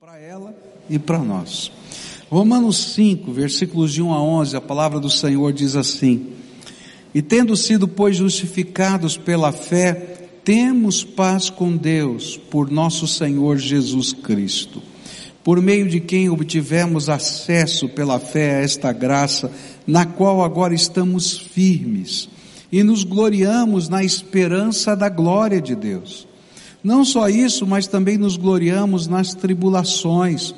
para ela e para nós. Romanos 5, versículos de 1 a 11, a palavra do Senhor diz assim: E tendo sido, pois, justificados pela fé, temos paz com Deus por nosso Senhor Jesus Cristo, por meio de quem obtivemos acesso pela fé a esta graça, na qual agora estamos firmes e nos gloriamos na esperança da glória de Deus. Não só isso, mas também nos gloriamos nas tribulações,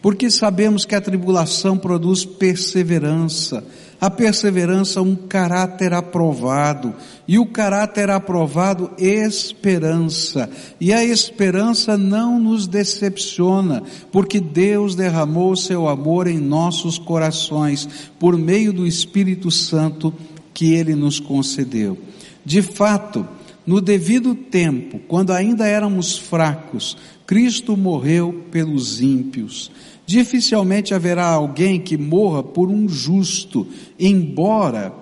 porque sabemos que a tribulação produz perseverança, a perseverança um caráter aprovado, e o caráter aprovado esperança, e a esperança não nos decepciona, porque Deus derramou seu amor em nossos corações por meio do Espírito Santo que ele nos concedeu. De fato, no devido tempo, quando ainda éramos fracos, Cristo morreu pelos ímpios. Dificilmente haverá alguém que morra por um justo, embora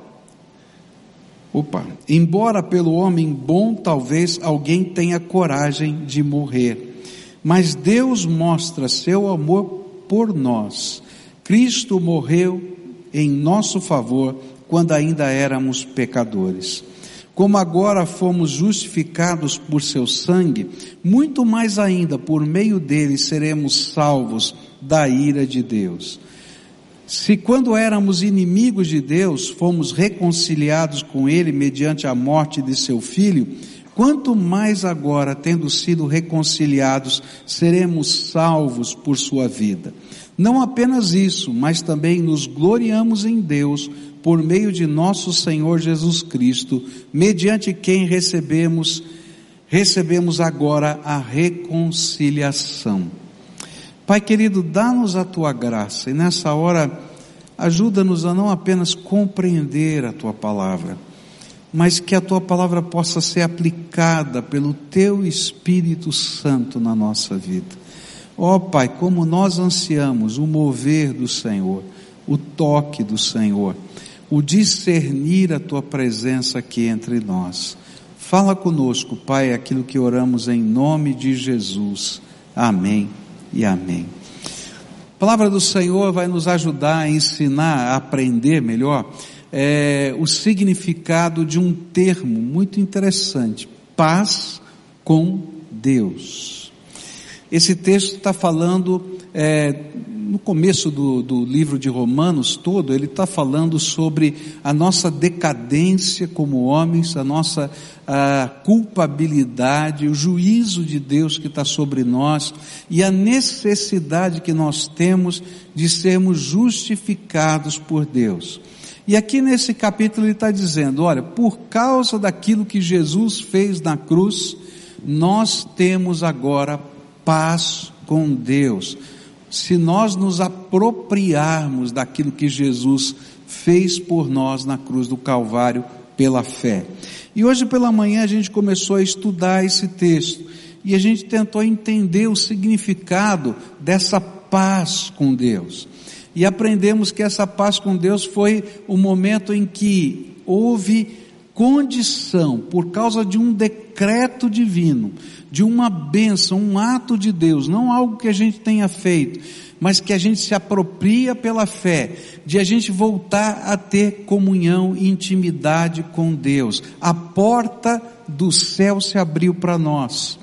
Opa, embora pelo homem bom talvez alguém tenha coragem de morrer. Mas Deus mostra seu amor por nós. Cristo morreu em nosso favor quando ainda éramos pecadores. Como agora fomos justificados por seu sangue, muito mais ainda por meio dele seremos salvos da ira de Deus. Se quando éramos inimigos de Deus, fomos reconciliados com ele mediante a morte de seu filho, quanto mais agora, tendo sido reconciliados, seremos salvos por sua vida. Não apenas isso, mas também nos gloriamos em Deus por meio de nosso Senhor Jesus Cristo, mediante quem recebemos recebemos agora a reconciliação. Pai querido, dá-nos a tua graça e nessa hora ajuda-nos a não apenas compreender a tua palavra, mas que a tua palavra possa ser aplicada pelo teu Espírito Santo na nossa vida. Ó oh, Pai, como nós ansiamos o mover do Senhor, o toque do Senhor o discernir a tua presença aqui entre nós. Fala conosco, Pai, aquilo que oramos em nome de Jesus. Amém e amém. A palavra do Senhor vai nos ajudar a ensinar, a aprender melhor, é, o significado de um termo muito interessante: paz com Deus. Esse texto está falando é, no começo do, do livro de Romanos todo, ele está falando sobre a nossa decadência como homens, a nossa a culpabilidade, o juízo de Deus que está sobre nós e a necessidade que nós temos de sermos justificados por Deus. E aqui nesse capítulo ele está dizendo, olha, por causa daquilo que Jesus fez na cruz, nós temos agora paz com Deus se nós nos apropriarmos daquilo que Jesus fez por nós na cruz do Calvário pela fé. E hoje pela manhã a gente começou a estudar esse texto e a gente tentou entender o significado dessa paz com Deus. E aprendemos que essa paz com Deus foi o momento em que houve condição, por causa de um decreto divino, de uma bênção, um ato de Deus, não algo que a gente tenha feito, mas que a gente se apropria pela fé, de a gente voltar a ter comunhão e intimidade com Deus. A porta do céu se abriu para nós.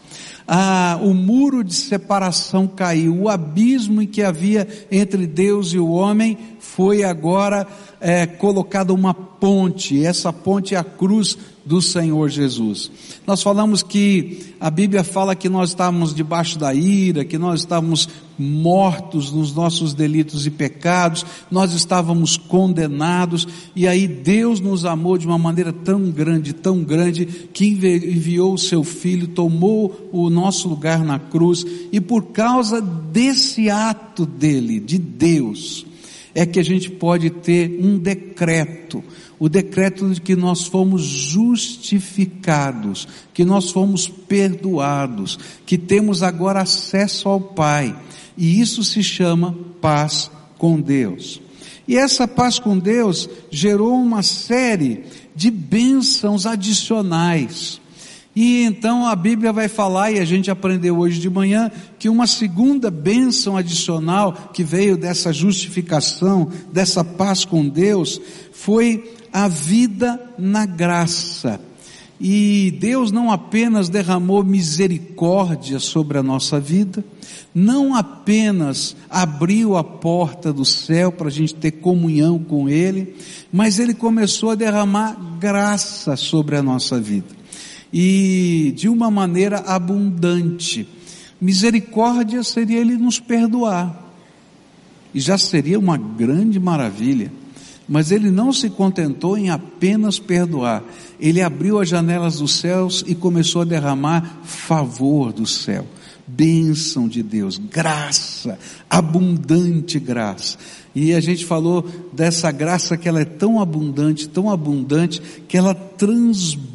Ah, o muro de separação caiu, o abismo que havia entre Deus e o homem foi agora é, colocada uma ponte, essa ponte é a cruz do Senhor Jesus. Nós falamos que a Bíblia fala que nós estávamos debaixo da ira, que nós estávamos mortos nos nossos delitos e pecados, nós estávamos condenados, e aí Deus nos amou de uma maneira tão grande, tão grande, que enviou o seu Filho, tomou o nosso lugar na cruz, e por causa desse ato dele, de Deus, é que a gente pode ter um decreto, o decreto de que nós fomos justificados, que nós fomos perdoados, que temos agora acesso ao Pai. E isso se chama paz com Deus. E essa paz com Deus gerou uma série de bênçãos adicionais. E então a Bíblia vai falar, e a gente aprendeu hoje de manhã, que uma segunda bênção adicional que veio dessa justificação, dessa paz com Deus, foi a vida na graça. E Deus não apenas derramou misericórdia sobre a nossa vida, não apenas abriu a porta do céu para a gente ter comunhão com Ele, mas Ele começou a derramar graça sobre a nossa vida e de uma maneira abundante. Misericórdia seria Ele nos perdoar, e já seria uma grande maravilha. Mas ele não se contentou em apenas perdoar, ele abriu as janelas dos céus e começou a derramar favor do céu, bênção de Deus, graça, abundante graça. E a gente falou dessa graça que ela é tão abundante, tão abundante, que ela transborda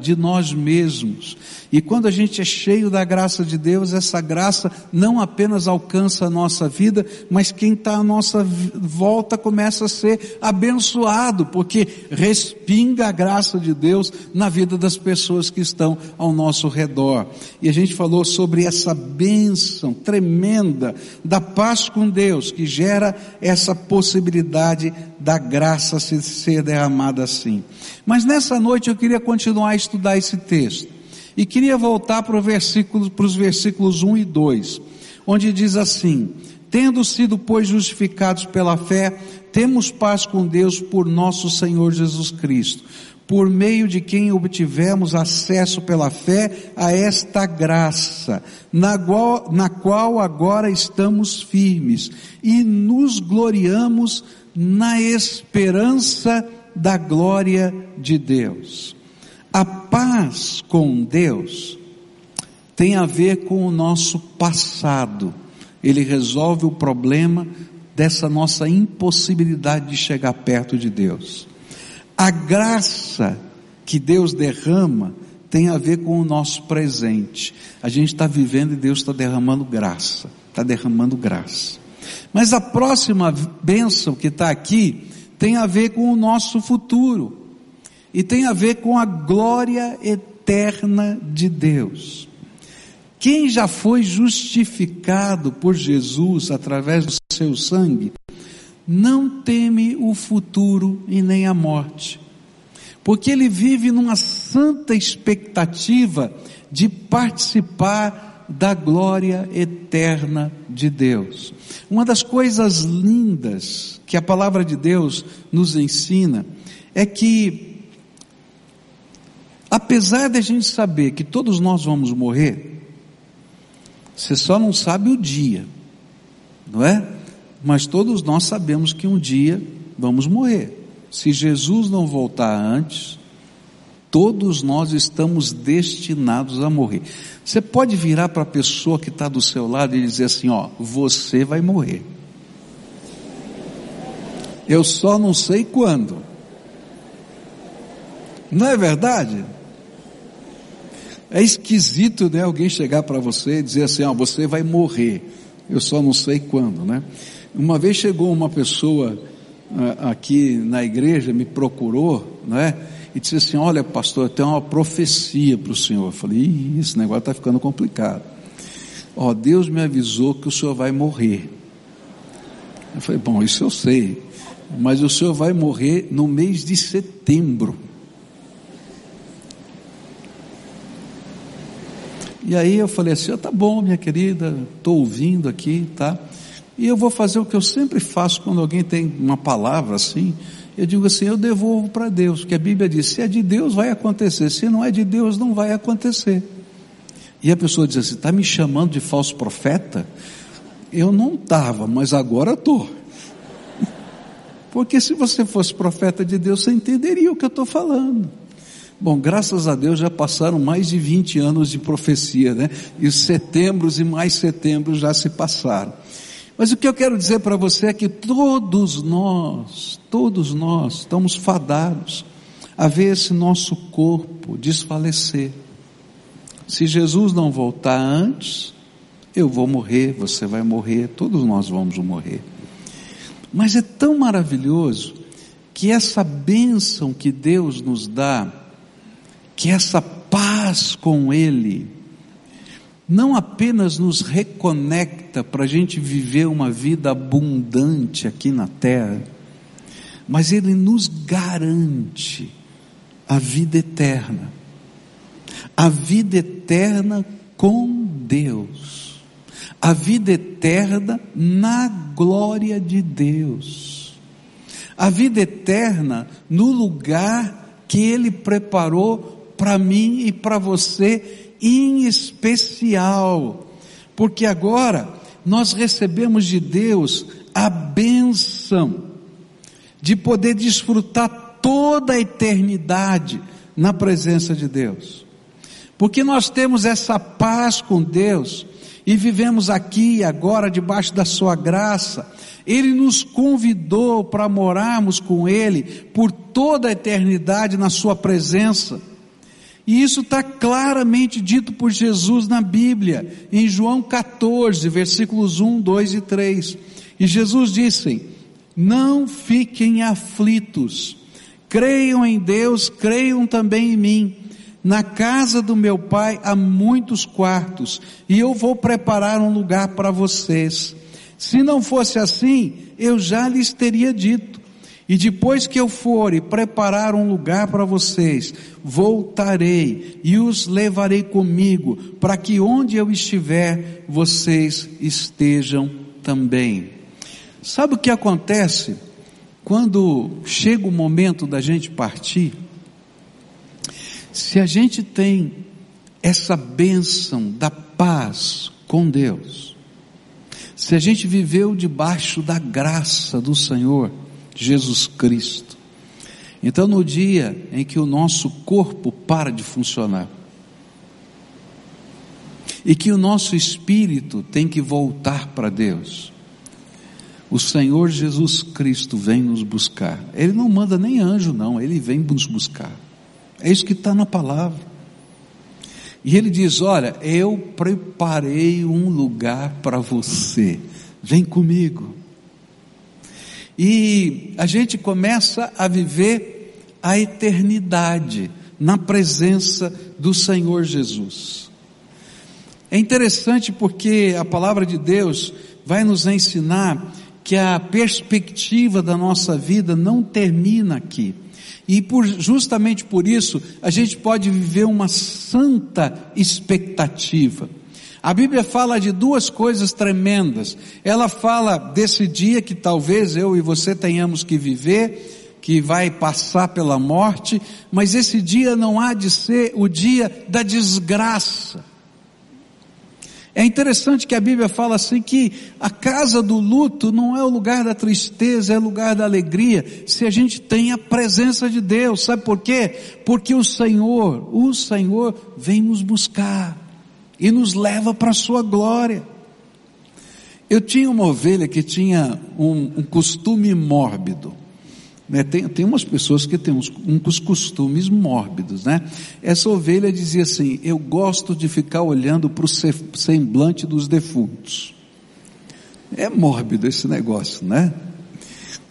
de nós mesmos. E quando a gente é cheio da graça de Deus, essa graça não apenas alcança a nossa vida, mas quem está à nossa volta começa a ser abençoado, porque respinga a graça de Deus na vida das pessoas que estão ao nosso redor. E a gente falou sobre essa bênção tremenda da paz com Deus, que gera essa possibilidade da graça ser derramada assim. Mas nessa noite eu queria continuar a estudar esse texto. E queria voltar para, versículo, para os versículos 1 e 2, onde diz assim: Tendo sido, pois, justificados pela fé, temos paz com Deus por nosso Senhor Jesus Cristo, por meio de quem obtivemos acesso pela fé a esta graça, na qual, na qual agora estamos firmes e nos gloriamos na esperança da glória de Deus. A paz com Deus tem a ver com o nosso passado. Ele resolve o problema dessa nossa impossibilidade de chegar perto de Deus. A graça que Deus derrama tem a ver com o nosso presente. A gente está vivendo e Deus está derramando graça, está derramando graça. Mas a próxima bênção que está aqui tem a ver com o nosso futuro e tem a ver com a glória eterna de Deus. Quem já foi justificado por Jesus através do seu sangue, não teme o futuro e nem a morte, porque ele vive numa santa expectativa de participar da glória eterna de Deus. Uma das coisas lindas que a palavra de Deus nos ensina é que Apesar de a gente saber que todos nós vamos morrer, você só não sabe o dia, não é? Mas todos nós sabemos que um dia vamos morrer. Se Jesus não voltar antes, todos nós estamos destinados a morrer. Você pode virar para a pessoa que está do seu lado e dizer assim: Ó, você vai morrer. Eu só não sei quando. Não é verdade? É esquisito, né? Alguém chegar para você e dizer assim, ah, você vai morrer. Eu só não sei quando, né? Uma vez chegou uma pessoa ah, aqui na igreja, me procurou, né? E disse assim, olha pastor, eu tenho uma profecia para o senhor. Eu falei, esse negócio está ficando complicado. Ó, Deus me avisou que o senhor vai morrer. Eu falei, bom, isso eu sei. Mas o senhor vai morrer no mês de setembro. E aí eu falei assim, oh, tá bom, minha querida, estou ouvindo aqui, tá? E eu vou fazer o que eu sempre faço quando alguém tem uma palavra assim, eu digo assim, eu devolvo para Deus, porque a Bíblia diz, se é de Deus vai acontecer, se não é de Deus não vai acontecer. E a pessoa diz assim, está me chamando de falso profeta? Eu não estava, mas agora estou. Porque se você fosse profeta de Deus, você entenderia o que eu estou falando. Bom, graças a Deus já passaram mais de 20 anos de profecia, né? E os setembros e mais setembros já se passaram. Mas o que eu quero dizer para você é que todos nós, todos nós estamos fadados a ver esse nosso corpo desfalecer. Se Jesus não voltar antes, eu vou morrer, você vai morrer, todos nós vamos morrer. Mas é tão maravilhoso que essa bênção que Deus nos dá, que essa paz com Ele, não apenas nos reconecta para a gente viver uma vida abundante aqui na terra, mas Ele nos garante a vida eterna. A vida eterna com Deus. A vida eterna na glória de Deus. A vida eterna no lugar que Ele preparou para mim e para você em especial, porque agora nós recebemos de Deus a benção de poder desfrutar toda a eternidade na presença de Deus. Porque nós temos essa paz com Deus e vivemos aqui e agora debaixo da sua graça. Ele nos convidou para morarmos com Ele por toda a eternidade na Sua presença. E isso está claramente dito por Jesus na Bíblia, em João 14, versículos 1, 2 e 3. E Jesus disse: Não fiquem aflitos, creiam em Deus, creiam também em mim. Na casa do meu pai há muitos quartos, e eu vou preparar um lugar para vocês. Se não fosse assim, eu já lhes teria dito e depois que eu for e preparar um lugar para vocês, voltarei e os levarei comigo, para que onde eu estiver, vocês estejam também. Sabe o que acontece quando chega o momento da gente partir? Se a gente tem essa bênção da paz com Deus, se a gente viveu debaixo da graça do Senhor, Jesus Cristo. Então, no dia em que o nosso corpo para de funcionar, e que o nosso espírito tem que voltar para Deus, o Senhor Jesus Cristo vem nos buscar. Ele não manda nem anjo, não, ele vem nos buscar. É isso que está na palavra. E ele diz: Olha, eu preparei um lugar para você, vem comigo. E a gente começa a viver a eternidade na presença do Senhor Jesus. É interessante porque a palavra de Deus vai nos ensinar que a perspectiva da nossa vida não termina aqui. E por, justamente por isso, a gente pode viver uma santa expectativa. A Bíblia fala de duas coisas tremendas. Ela fala desse dia que talvez eu e você tenhamos que viver, que vai passar pela morte, mas esse dia não há de ser o dia da desgraça. É interessante que a Bíblia fala assim que a casa do luto não é o lugar da tristeza, é o lugar da alegria, se a gente tem a presença de Deus. Sabe por quê? Porque o Senhor, o Senhor vem nos buscar e nos leva para a sua glória. Eu tinha uma ovelha que tinha um, um costume mórbido. Né? Tem, tem umas pessoas que têm uns, uns costumes mórbidos, né? Essa ovelha dizia assim: Eu gosto de ficar olhando para o semblante dos defuntos. É mórbido esse negócio, né?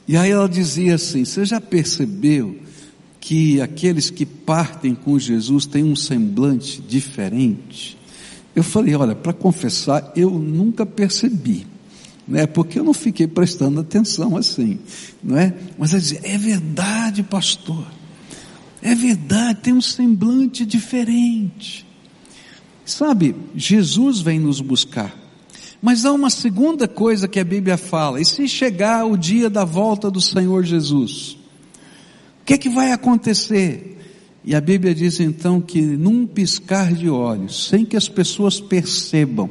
E aí ela dizia assim: Você já percebeu que aqueles que partem com Jesus têm um semblante diferente? Eu falei, olha, para confessar, eu nunca percebi, né? Porque eu não fiquei prestando atenção assim, não é? Mas ela dizia, é verdade, pastor. É verdade, tem um semblante diferente. Sabe, Jesus vem nos buscar. Mas há uma segunda coisa que a Bíblia fala, e se chegar o dia da volta do Senhor Jesus, o que é que vai acontecer? E a Bíblia diz então que num piscar de olhos, sem que as pessoas percebam,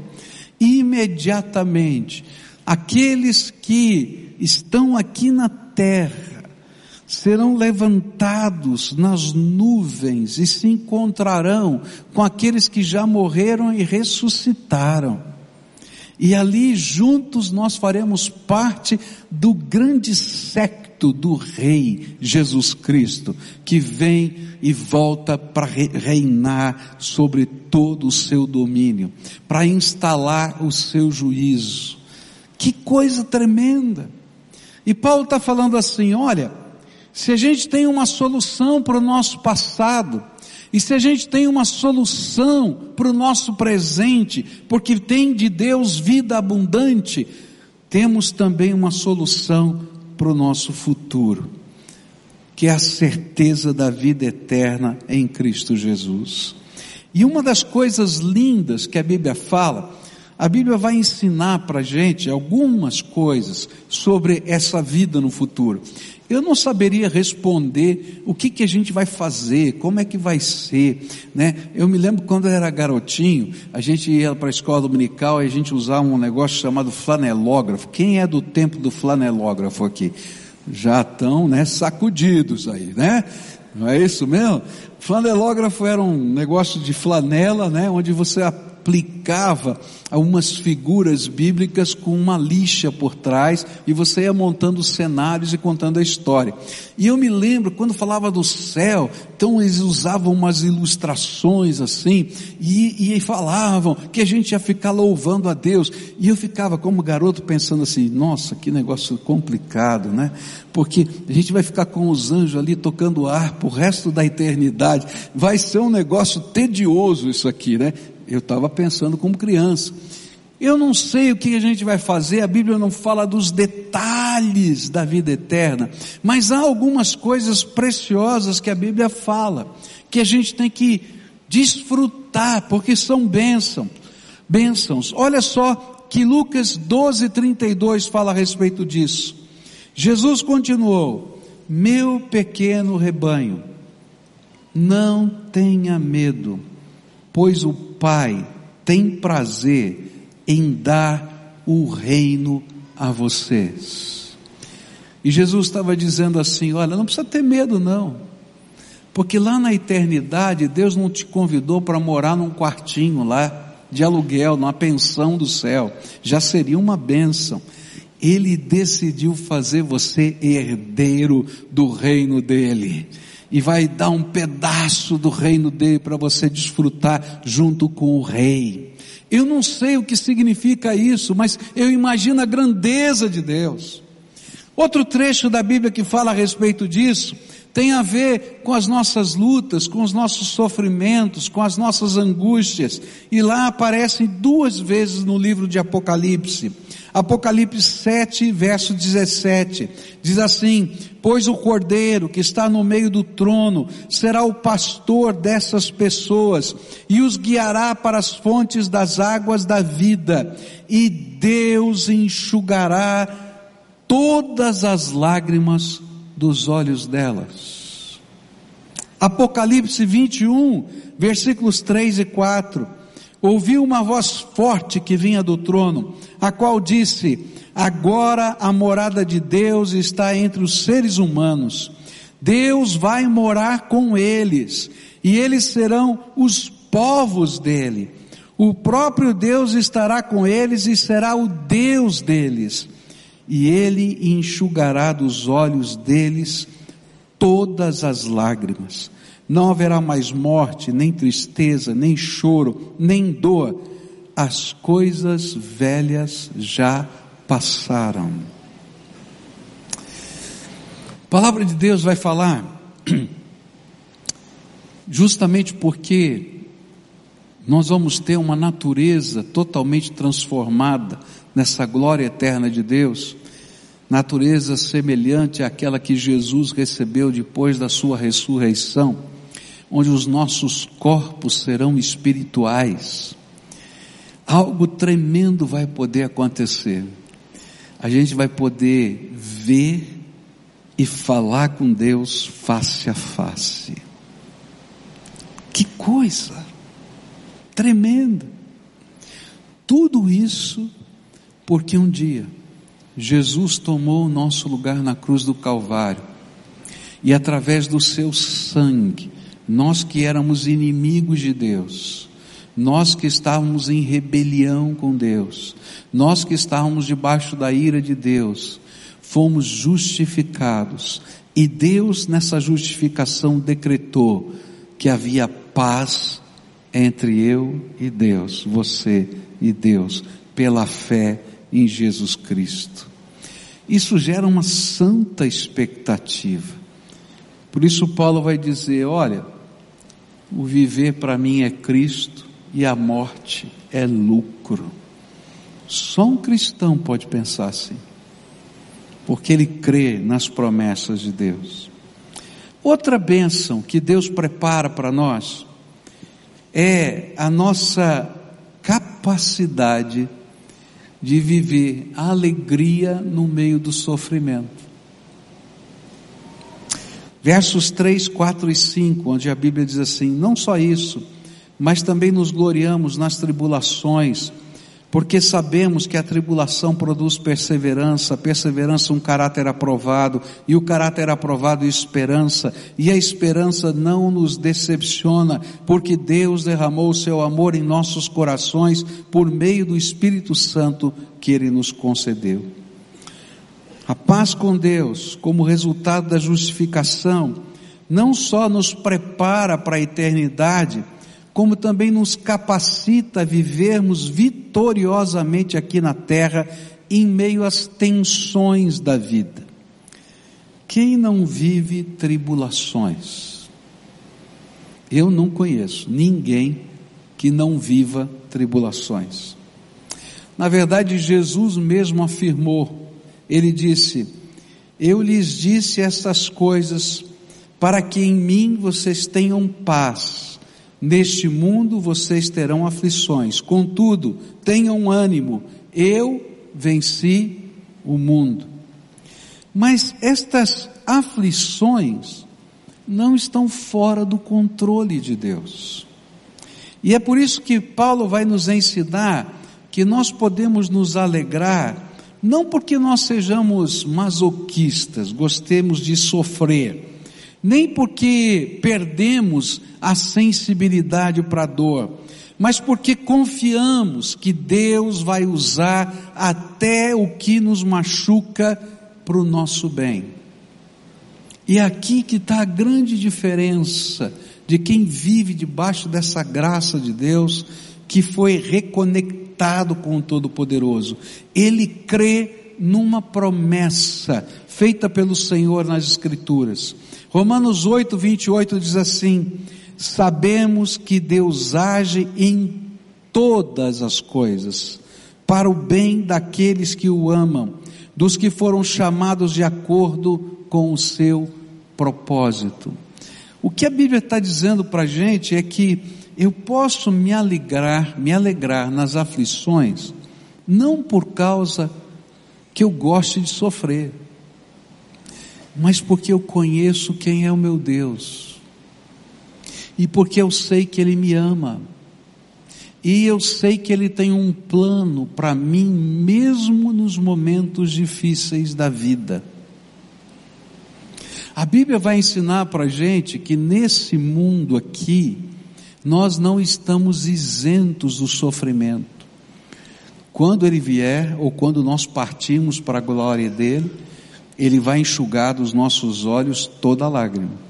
imediatamente, aqueles que estão aqui na terra serão levantados nas nuvens e se encontrarão com aqueles que já morreram e ressuscitaram. E ali juntos nós faremos parte do grande do Rei Jesus Cristo, que vem e volta para reinar sobre todo o seu domínio, para instalar o seu juízo. Que coisa tremenda! E Paulo está falando assim: olha, se a gente tem uma solução para o nosso passado, E se a gente tem uma solução para o nosso presente, porque tem de Deus vida abundante, temos também uma solução para o nosso futuro, que é a certeza da vida eterna em Cristo Jesus. E uma das coisas lindas que a Bíblia fala, a Bíblia vai ensinar para a gente algumas coisas sobre essa vida no futuro. Eu não saberia responder o que, que a gente vai fazer, como é que vai ser, né? Eu me lembro quando eu era garotinho, a gente ia para a escola dominical e a gente usava um negócio chamado flanelógrafo. Quem é do tempo do flanelógrafo aqui? Já estão, né, sacudidos aí, né? Não é isso mesmo? Flanelógrafo era um negócio de flanela, né, onde você aplicava algumas figuras bíblicas com uma lixa por trás e você ia montando cenários e contando a história. E eu me lembro quando falava do céu, então eles usavam umas ilustrações assim e, e falavam que a gente ia ficar louvando a Deus. E eu ficava como garoto pensando assim: nossa, que negócio complicado, né? Porque a gente vai ficar com os anjos ali tocando ar o resto da eternidade. Vai ser um negócio tedioso isso aqui, né? Eu estava pensando como criança. Eu não sei o que a gente vai fazer, a Bíblia não fala dos detalhes da vida eterna, mas há algumas coisas preciosas que a Bíblia fala, que a gente tem que desfrutar, porque são bênçãos. Bênçãos. Olha só que Lucas 12, 32 fala a respeito disso. Jesus continuou: Meu pequeno rebanho, não tenha medo, pois o Pai tem prazer em dar o reino a vocês. E Jesus estava dizendo assim: olha, não precisa ter medo, não. Porque lá na eternidade, Deus não te convidou para morar num quartinho lá, de aluguel, numa pensão do céu. Já seria uma bênção. Ele decidiu fazer você herdeiro do reino dele e vai dar um pedaço do reino dele para você desfrutar junto com o rei. Eu não sei o que significa isso, mas eu imagino a grandeza de Deus. Outro trecho da Bíblia que fala a respeito disso tem a ver com as nossas lutas, com os nossos sofrimentos, com as nossas angústias. E lá aparecem duas vezes no livro de Apocalipse. Apocalipse 7, verso 17, diz assim: Pois o cordeiro que está no meio do trono será o pastor dessas pessoas e os guiará para as fontes das águas da vida, e Deus enxugará todas as lágrimas dos olhos delas. Apocalipse 21, versículos 3 e 4. Ouvi uma voz forte que vinha do trono, a qual disse: Agora a morada de Deus está entre os seres humanos. Deus vai morar com eles, e eles serão os povos dele. O próprio Deus estará com eles e será o Deus deles e ele enxugará dos olhos deles todas as lágrimas. Não haverá mais morte, nem tristeza, nem choro, nem dor. As coisas velhas já passaram. A palavra de Deus vai falar justamente porque nós vamos ter uma natureza totalmente transformada nessa glória eterna de Deus, natureza semelhante àquela que Jesus recebeu depois da sua ressurreição, onde os nossos corpos serão espirituais. Algo tremendo vai poder acontecer. A gente vai poder ver e falar com Deus face a face. Que coisa tremenda! Tudo isso porque um dia Jesus tomou o nosso lugar na cruz do Calvário e através do seu sangue, nós que éramos inimigos de Deus, nós que estávamos em rebelião com Deus, nós que estávamos debaixo da ira de Deus, fomos justificados e Deus nessa justificação decretou que havia paz entre eu e Deus, você e Deus, pela fé em Jesus Cristo. Isso gera uma santa expectativa. Por isso Paulo vai dizer, olha, o viver para mim é Cristo e a morte é lucro. Só um cristão pode pensar assim, porque ele crê nas promessas de Deus. Outra bênção que Deus prepara para nós é a nossa capacidade de viver a alegria no meio do sofrimento. Versos 3, 4 e 5, onde a Bíblia diz assim: Não só isso, mas também nos gloriamos nas tribulações, porque sabemos que a tribulação produz perseverança, perseverança um caráter aprovado, e o caráter aprovado esperança, e a esperança não nos decepciona, porque Deus derramou o seu amor em nossos corações por meio do Espírito Santo que ele nos concedeu. A paz com Deus, como resultado da justificação, não só nos prepara para a eternidade, como também nos capacita a vivermos vitoriosamente aqui na terra, em meio às tensões da vida. Quem não vive tribulações? Eu não conheço ninguém que não viva tribulações. Na verdade, Jesus mesmo afirmou, ele disse: Eu lhes disse estas coisas para que em mim vocês tenham paz. Neste mundo vocês terão aflições, contudo, tenham ânimo, eu venci o mundo. Mas estas aflições não estão fora do controle de Deus. E é por isso que Paulo vai nos ensinar que nós podemos nos alegrar, não porque nós sejamos masoquistas, gostemos de sofrer, nem porque perdemos a sensibilidade para a dor, mas porque confiamos que Deus vai usar até o que nos machuca para o nosso bem. E é aqui que está a grande diferença de quem vive debaixo dessa graça de Deus, que foi reconectado com o Todo-Poderoso. Ele crê numa promessa feita pelo Senhor nas Escrituras. Romanos 8, 28 diz assim: Sabemos que Deus age em todas as coisas, para o bem daqueles que o amam, dos que foram chamados de acordo com o seu propósito. O que a Bíblia está dizendo para a gente é que eu posso me alegrar, me alegrar nas aflições, não por causa que eu goste de sofrer, mas porque eu conheço quem é o meu Deus, e porque eu sei que Ele me ama, e eu sei que Ele tem um plano para mim, mesmo nos momentos difíceis da vida. A Bíblia vai ensinar para a gente que nesse mundo aqui, nós não estamos isentos do sofrimento. Quando ele vier, ou quando nós partimos para a glória dele, ele vai enxugar dos nossos olhos toda lágrima.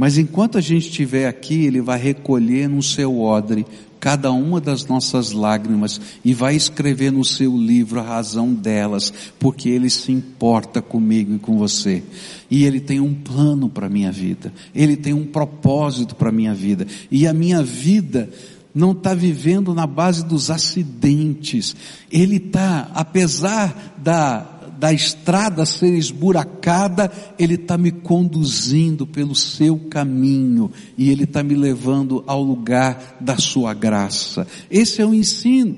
Mas enquanto a gente estiver aqui, Ele vai recolher no seu odre cada uma das nossas lágrimas e vai escrever no seu livro a razão delas, porque Ele se importa comigo e com você. E Ele tem um plano para a minha vida, Ele tem um propósito para a minha vida, e a minha vida não está vivendo na base dos acidentes, Ele está, apesar da da estrada ser esburacada, Ele está me conduzindo pelo seu caminho e Ele está me levando ao lugar da sua graça. Esse é o ensino.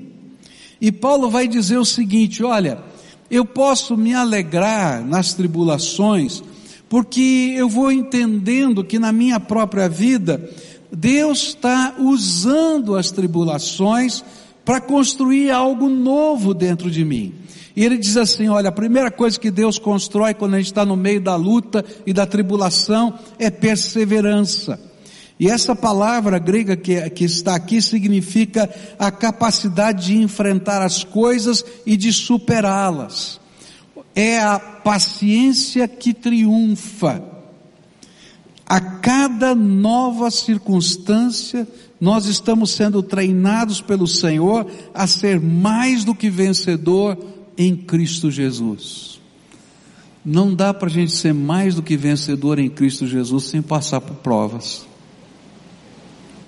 E Paulo vai dizer o seguinte: olha, eu posso me alegrar nas tribulações, porque eu vou entendendo que na minha própria vida, Deus está usando as tribulações para construir algo novo dentro de mim. E ele diz assim: olha, a primeira coisa que Deus constrói quando a gente está no meio da luta e da tribulação é perseverança. E essa palavra grega que, que está aqui significa a capacidade de enfrentar as coisas e de superá-las. É a paciência que triunfa. A cada nova circunstância, nós estamos sendo treinados pelo Senhor a ser mais do que vencedor em Cristo Jesus. Não dá para a gente ser mais do que vencedor em Cristo Jesus sem passar por provas.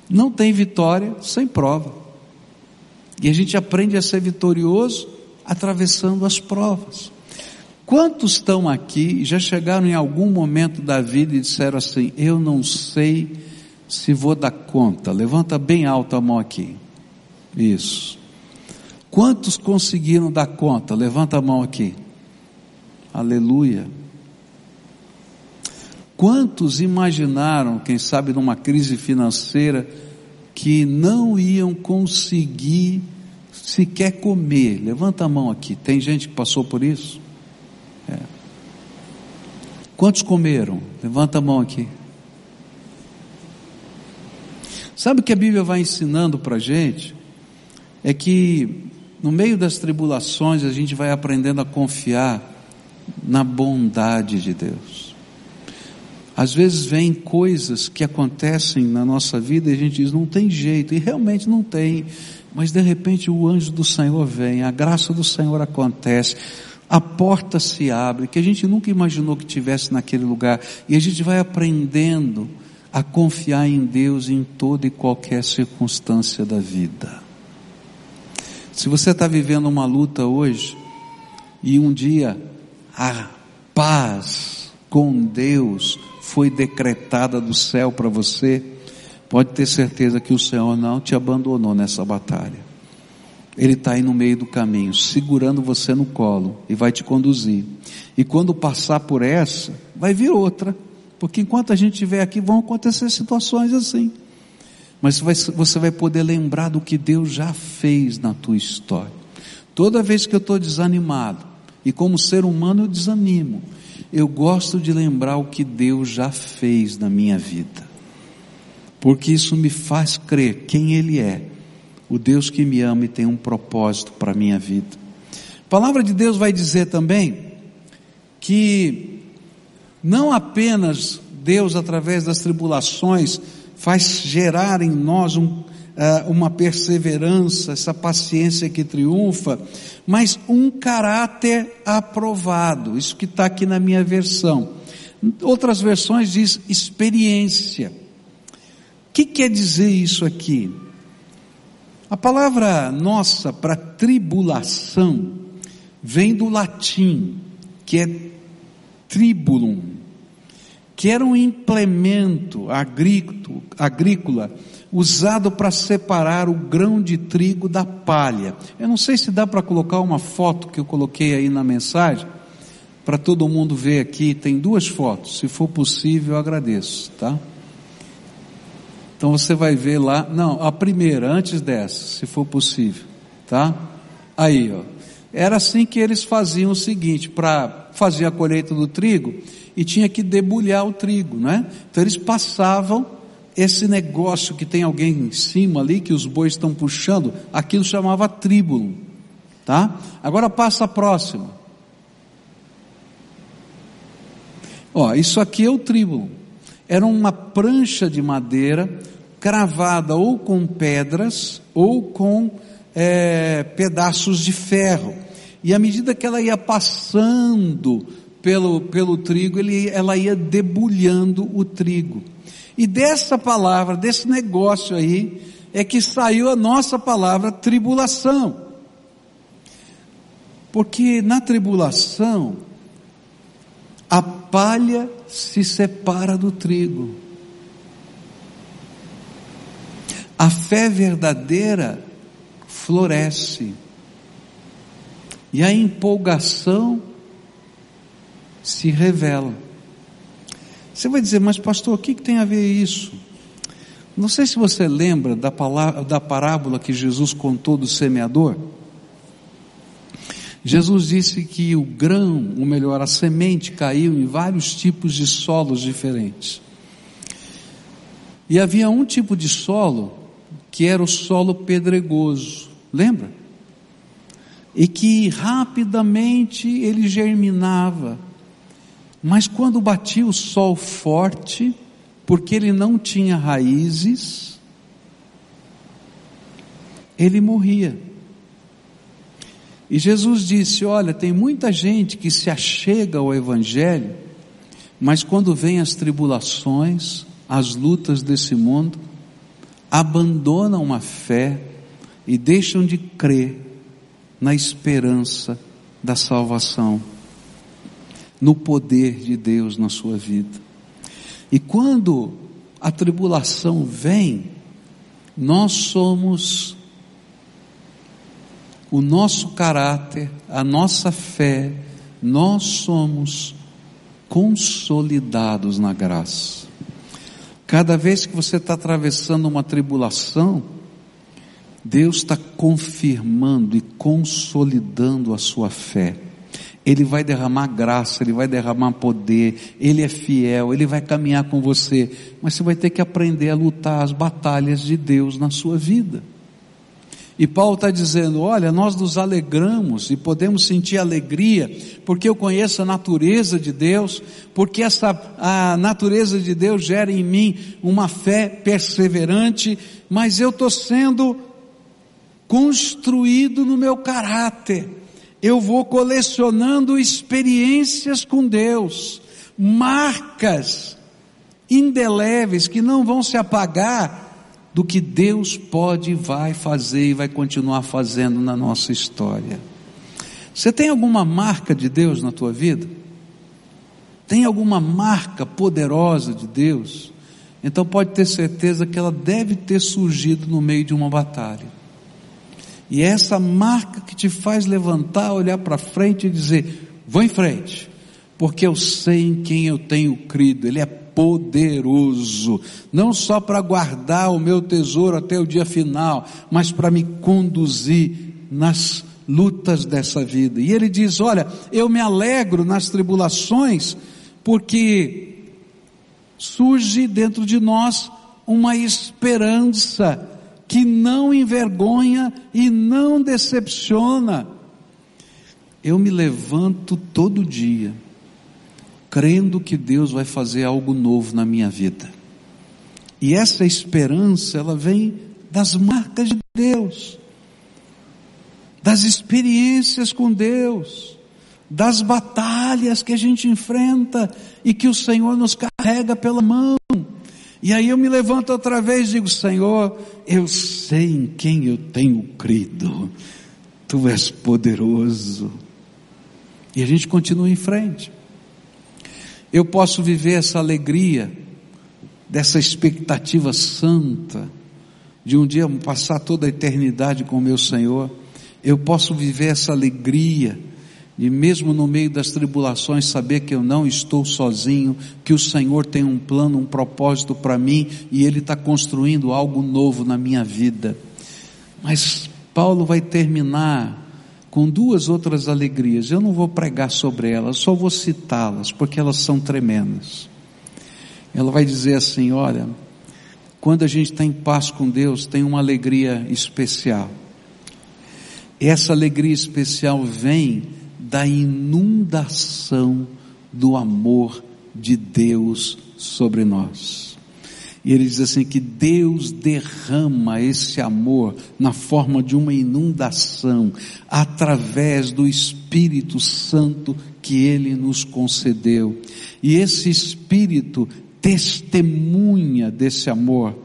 Não tem vitória sem prova. E a gente aprende a ser vitorioso atravessando as provas. Quantos estão aqui já chegaram em algum momento da vida e disseram assim: Eu não sei se vou dar conta? Levanta bem alto a mão aqui. Isso. Quantos conseguiram dar conta? Levanta a mão aqui. Aleluia. Quantos imaginaram, quem sabe numa crise financeira, que não iam conseguir sequer comer? Levanta a mão aqui. Tem gente que passou por isso? É. Quantos comeram? Levanta a mão aqui. Sabe o que a Bíblia vai ensinando para a gente? É que no meio das tribulações a gente vai aprendendo a confiar na bondade de Deus. Às vezes vem coisas que acontecem na nossa vida e a gente diz, não tem jeito, e realmente não tem, mas de repente o anjo do Senhor vem, a graça do Senhor acontece, a porta se abre, que a gente nunca imaginou que tivesse naquele lugar, e a gente vai aprendendo a confiar em Deus em toda e qualquer circunstância da vida. Se você está vivendo uma luta hoje, e um dia a paz com Deus foi decretada do céu para você, pode ter certeza que o Senhor não te abandonou nessa batalha. Ele está aí no meio do caminho, segurando você no colo e vai te conduzir. E quando passar por essa, vai vir outra, porque enquanto a gente estiver aqui vão acontecer situações assim. Mas você vai poder lembrar do que Deus já fez na tua história. Toda vez que eu estou desanimado, e como ser humano eu desanimo, eu gosto de lembrar o que Deus já fez na minha vida, porque isso me faz crer quem Ele é, o Deus que me ama e tem um propósito para a minha vida. A palavra de Deus vai dizer também que não apenas Deus, através das tribulações, faz gerar em nós um, uh, uma perseverança, essa paciência que triunfa, mas um caráter aprovado. Isso que está aqui na minha versão. Outras versões diz experiência. O que quer dizer isso aqui? A palavra nossa para tribulação vem do latim, que é tribulum, que era um implemento agrícola usado para separar o grão de trigo da palha. Eu não sei se dá para colocar uma foto que eu coloquei aí na mensagem, para todo mundo ver aqui. Tem duas fotos, se for possível, eu agradeço, tá? Então você vai ver lá, não, a primeira, antes dessa, se for possível, tá? Aí, ó. Era assim que eles faziam o seguinte, para fazer a colheita do trigo, e tinha que debulhar o trigo, né? Então eles passavam esse negócio que tem alguém em cima ali, que os bois estão puxando, aquilo chamava tríbulo, tá? Agora passa a próxima. Ó, isso aqui é o tríbulo. Era uma prancha de madeira cravada ou com pedras ou com é, pedaços de ferro. E à medida que ela ia passando pelo, pelo trigo, ele, ela ia debulhando o trigo. E dessa palavra, desse negócio aí, é que saiu a nossa palavra tribulação. Porque na tribulação, a palha se separa do trigo. A fé verdadeira floresce. E a empolgação se revela. Você vai dizer, mas pastor, o que, que tem a ver isso? Não sei se você lembra da, palavra, da parábola que Jesus contou do semeador. Jesus disse que o grão, ou melhor, a semente caiu em vários tipos de solos diferentes. E havia um tipo de solo que era o solo pedregoso, lembra? E que rapidamente ele germinava, mas quando batia o sol forte, porque ele não tinha raízes, ele morria. E Jesus disse: Olha, tem muita gente que se achega ao Evangelho, mas quando vem as tribulações, as lutas desse mundo, abandonam uma fé e deixam de crer na esperança da salvação, no poder de Deus na sua vida. E quando a tribulação vem, nós somos o nosso caráter, a nossa fé, nós somos consolidados na graça. Cada vez que você está atravessando uma tribulação, Deus está confirmando e consolidando a sua fé. Ele vai derramar graça, Ele vai derramar poder, Ele é fiel, Ele vai caminhar com você, mas você vai ter que aprender a lutar as batalhas de Deus na sua vida. E Paulo está dizendo: olha, nós nos alegramos e podemos sentir alegria, porque eu conheço a natureza de Deus, porque essa a natureza de Deus gera em mim uma fé perseverante, mas eu estou sendo construído no meu caráter. Eu vou colecionando experiências com Deus, marcas indeléveis que não vão se apagar do que Deus pode e vai fazer e vai continuar fazendo na nossa história. Você tem alguma marca de Deus na tua vida? Tem alguma marca poderosa de Deus? Então pode ter certeza que ela deve ter surgido no meio de uma batalha. E é essa marca que te faz levantar, olhar para frente e dizer: vou em frente, porque eu sei em quem eu tenho crido, Ele é poderoso, não só para guardar o meu tesouro até o dia final, mas para me conduzir nas lutas dessa vida. E ele diz: Olha, eu me alegro nas tribulações, porque surge dentro de nós uma esperança que não envergonha e não decepciona. Eu me levanto todo dia crendo que Deus vai fazer algo novo na minha vida. E essa esperança, ela vem das marcas de Deus, das experiências com Deus, das batalhas que a gente enfrenta e que o Senhor nos carrega pela mão. E aí eu me levanto outra vez e digo: Senhor, eu sei em quem eu tenho crido, Tu és poderoso. E a gente continua em frente eu posso viver essa alegria, dessa expectativa santa, de um dia passar toda a eternidade com o meu Senhor. Eu posso viver essa alegria, de mesmo no meio das tribulações, saber que eu não estou sozinho, que o Senhor tem um plano, um propósito para mim e Ele está construindo algo novo na minha vida. Mas Paulo vai terminar com duas outras alegrias. Eu não vou pregar sobre elas, só vou citá-las, porque elas são tremendas. Ela vai dizer assim: olha, quando a gente está em paz com Deus, tem uma alegria especial. Essa alegria especial vem da inundação do amor de Deus sobre nós. E ele diz assim que Deus derrama esse amor na forma de uma inundação através do Espírito Santo que ele nos concedeu. E esse Espírito testemunha desse amor.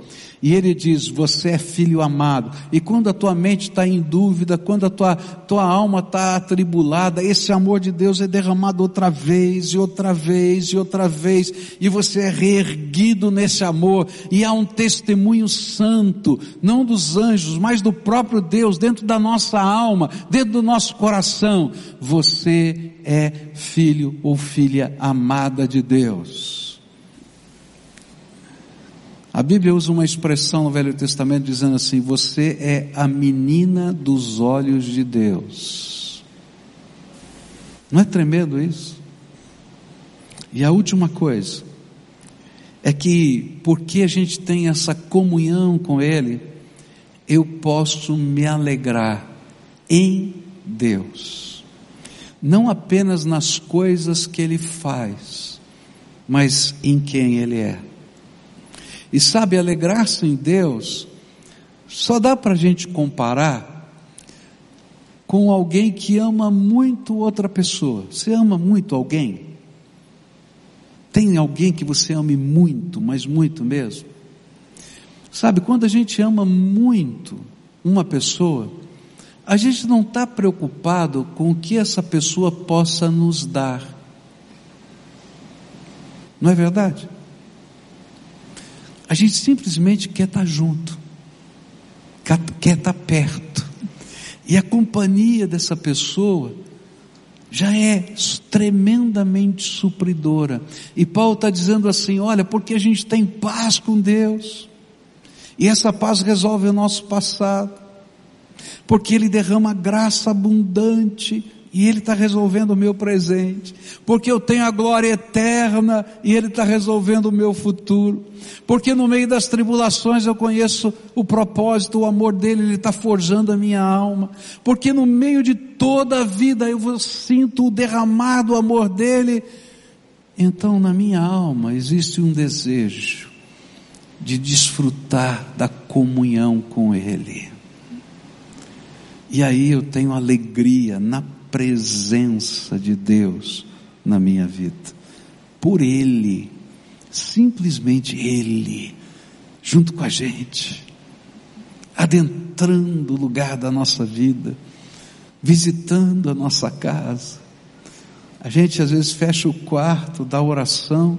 E ele diz: Você é filho amado. E quando a tua mente está em dúvida, quando a tua, tua alma está atribulada, esse amor de Deus é derramado outra vez, e outra vez, e outra vez. E você é reerguido nesse amor. E há um testemunho santo, não dos anjos, mas do próprio Deus, dentro da nossa alma, dentro do nosso coração. Você é filho ou filha amada de Deus. A Bíblia usa uma expressão no Velho Testamento dizendo assim: Você é a menina dos olhos de Deus. Não é tremendo isso? E a última coisa é que, porque a gente tem essa comunhão com Ele, eu posso me alegrar em Deus, não apenas nas coisas que Ele faz, mas em quem Ele é. E sabe, alegrar-se em Deus, só dá para a gente comparar com alguém que ama muito outra pessoa. Você ama muito alguém? Tem alguém que você ame muito, mas muito mesmo? Sabe, quando a gente ama muito uma pessoa, a gente não está preocupado com o que essa pessoa possa nos dar. Não é verdade? A gente simplesmente quer estar tá junto, quer estar tá perto. E a companhia dessa pessoa já é tremendamente supridora. E Paulo está dizendo assim: olha, porque a gente tem paz com Deus, e essa paz resolve o nosso passado, porque Ele derrama graça abundante e Ele está resolvendo o meu presente, porque eu tenho a glória eterna e Ele está resolvendo o meu futuro, porque no meio das tribulações eu conheço o propósito, o amor dEle, Ele está forjando a minha alma, porque no meio de toda a vida eu sinto o derramado amor dEle, então na minha alma existe um desejo de desfrutar da comunhão com Ele. E aí eu tenho alegria na presença de Deus na minha vida. Por Ele, simplesmente Ele, junto com a gente, adentrando o lugar da nossa vida, visitando a nossa casa. A gente às vezes fecha o quarto da oração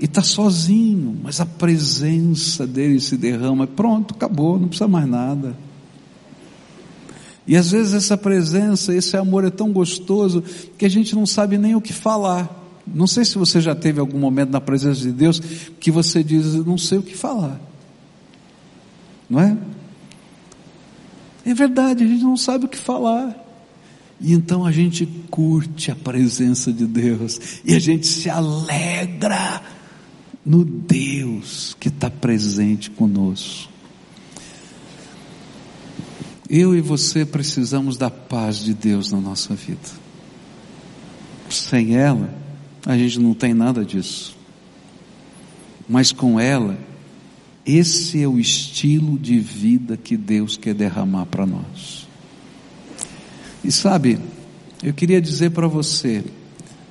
e está sozinho, mas a presença dele se derrama. Pronto, acabou, não precisa mais nada. E às vezes essa presença, esse amor é tão gostoso que a gente não sabe nem o que falar. Não sei se você já teve algum momento na presença de Deus que você diz, não sei o que falar. Não é? É verdade, a gente não sabe o que falar. E então a gente curte a presença de Deus e a gente se alegra no Deus que está presente conosco. Eu e você precisamos da paz de Deus na nossa vida. Sem ela, a gente não tem nada disso. Mas com ela, esse é o estilo de vida que Deus quer derramar para nós. E sabe, eu queria dizer para você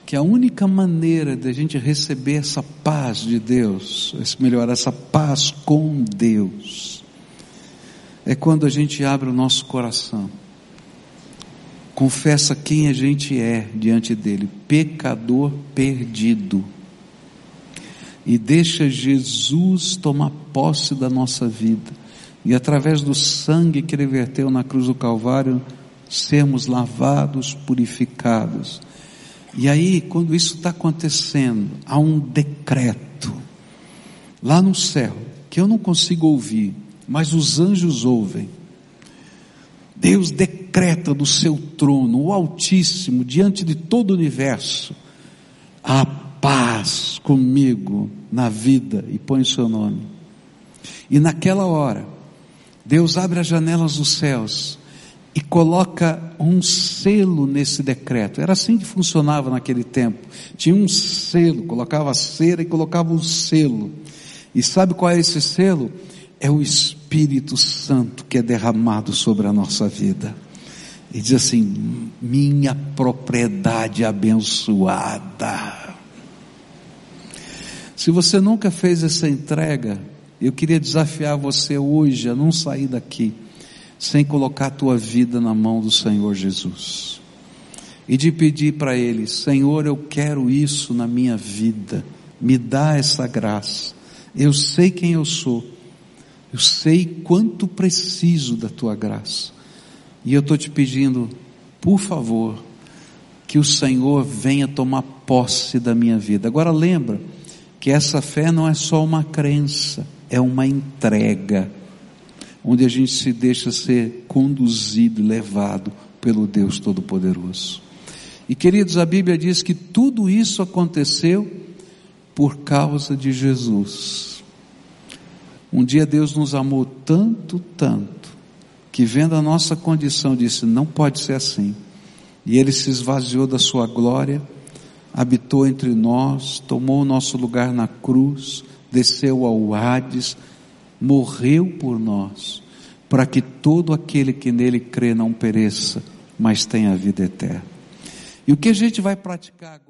que a única maneira de a gente receber essa paz de Deus, melhor, essa paz com Deus, é quando a gente abre o nosso coração, confessa quem a gente é diante dele, pecador perdido, e deixa Jesus tomar posse da nossa vida, e através do sangue que ele verteu na cruz do Calvário, sermos lavados, purificados. E aí, quando isso está acontecendo, há um decreto lá no céu que eu não consigo ouvir, mas os anjos ouvem. Deus decreta do seu trono, o Altíssimo, diante de todo o universo, a paz comigo na vida e põe o seu nome. E naquela hora, Deus abre as janelas dos céus e coloca um selo nesse decreto. Era assim que funcionava naquele tempo. Tinha um selo, colocava a cera e colocava um selo. E sabe qual é esse selo? é o Espírito Santo que é derramado sobre a nossa vida. E diz assim: minha propriedade abençoada. Se você nunca fez essa entrega, eu queria desafiar você hoje a não sair daqui sem colocar a tua vida na mão do Senhor Jesus. E de pedir para Ele, Senhor, eu quero isso na minha vida, me dá essa graça. Eu sei quem eu sou eu sei quanto preciso da tua graça. E eu estou te pedindo, por favor, que o Senhor venha tomar posse da minha vida. Agora lembra que essa fé não é só uma crença, é uma entrega, onde a gente se deixa ser conduzido, levado pelo Deus Todo-Poderoso. E queridos, a Bíblia diz que tudo isso aconteceu por causa de Jesus. Um dia Deus nos amou tanto, tanto, que vendo a nossa condição disse: não pode ser assim. E Ele se esvaziou da Sua glória, habitou entre nós, tomou o nosso lugar na cruz, desceu ao Hades, morreu por nós, para que todo aquele que nele crê não pereça, mas tenha vida eterna. E o que a gente vai praticar agora?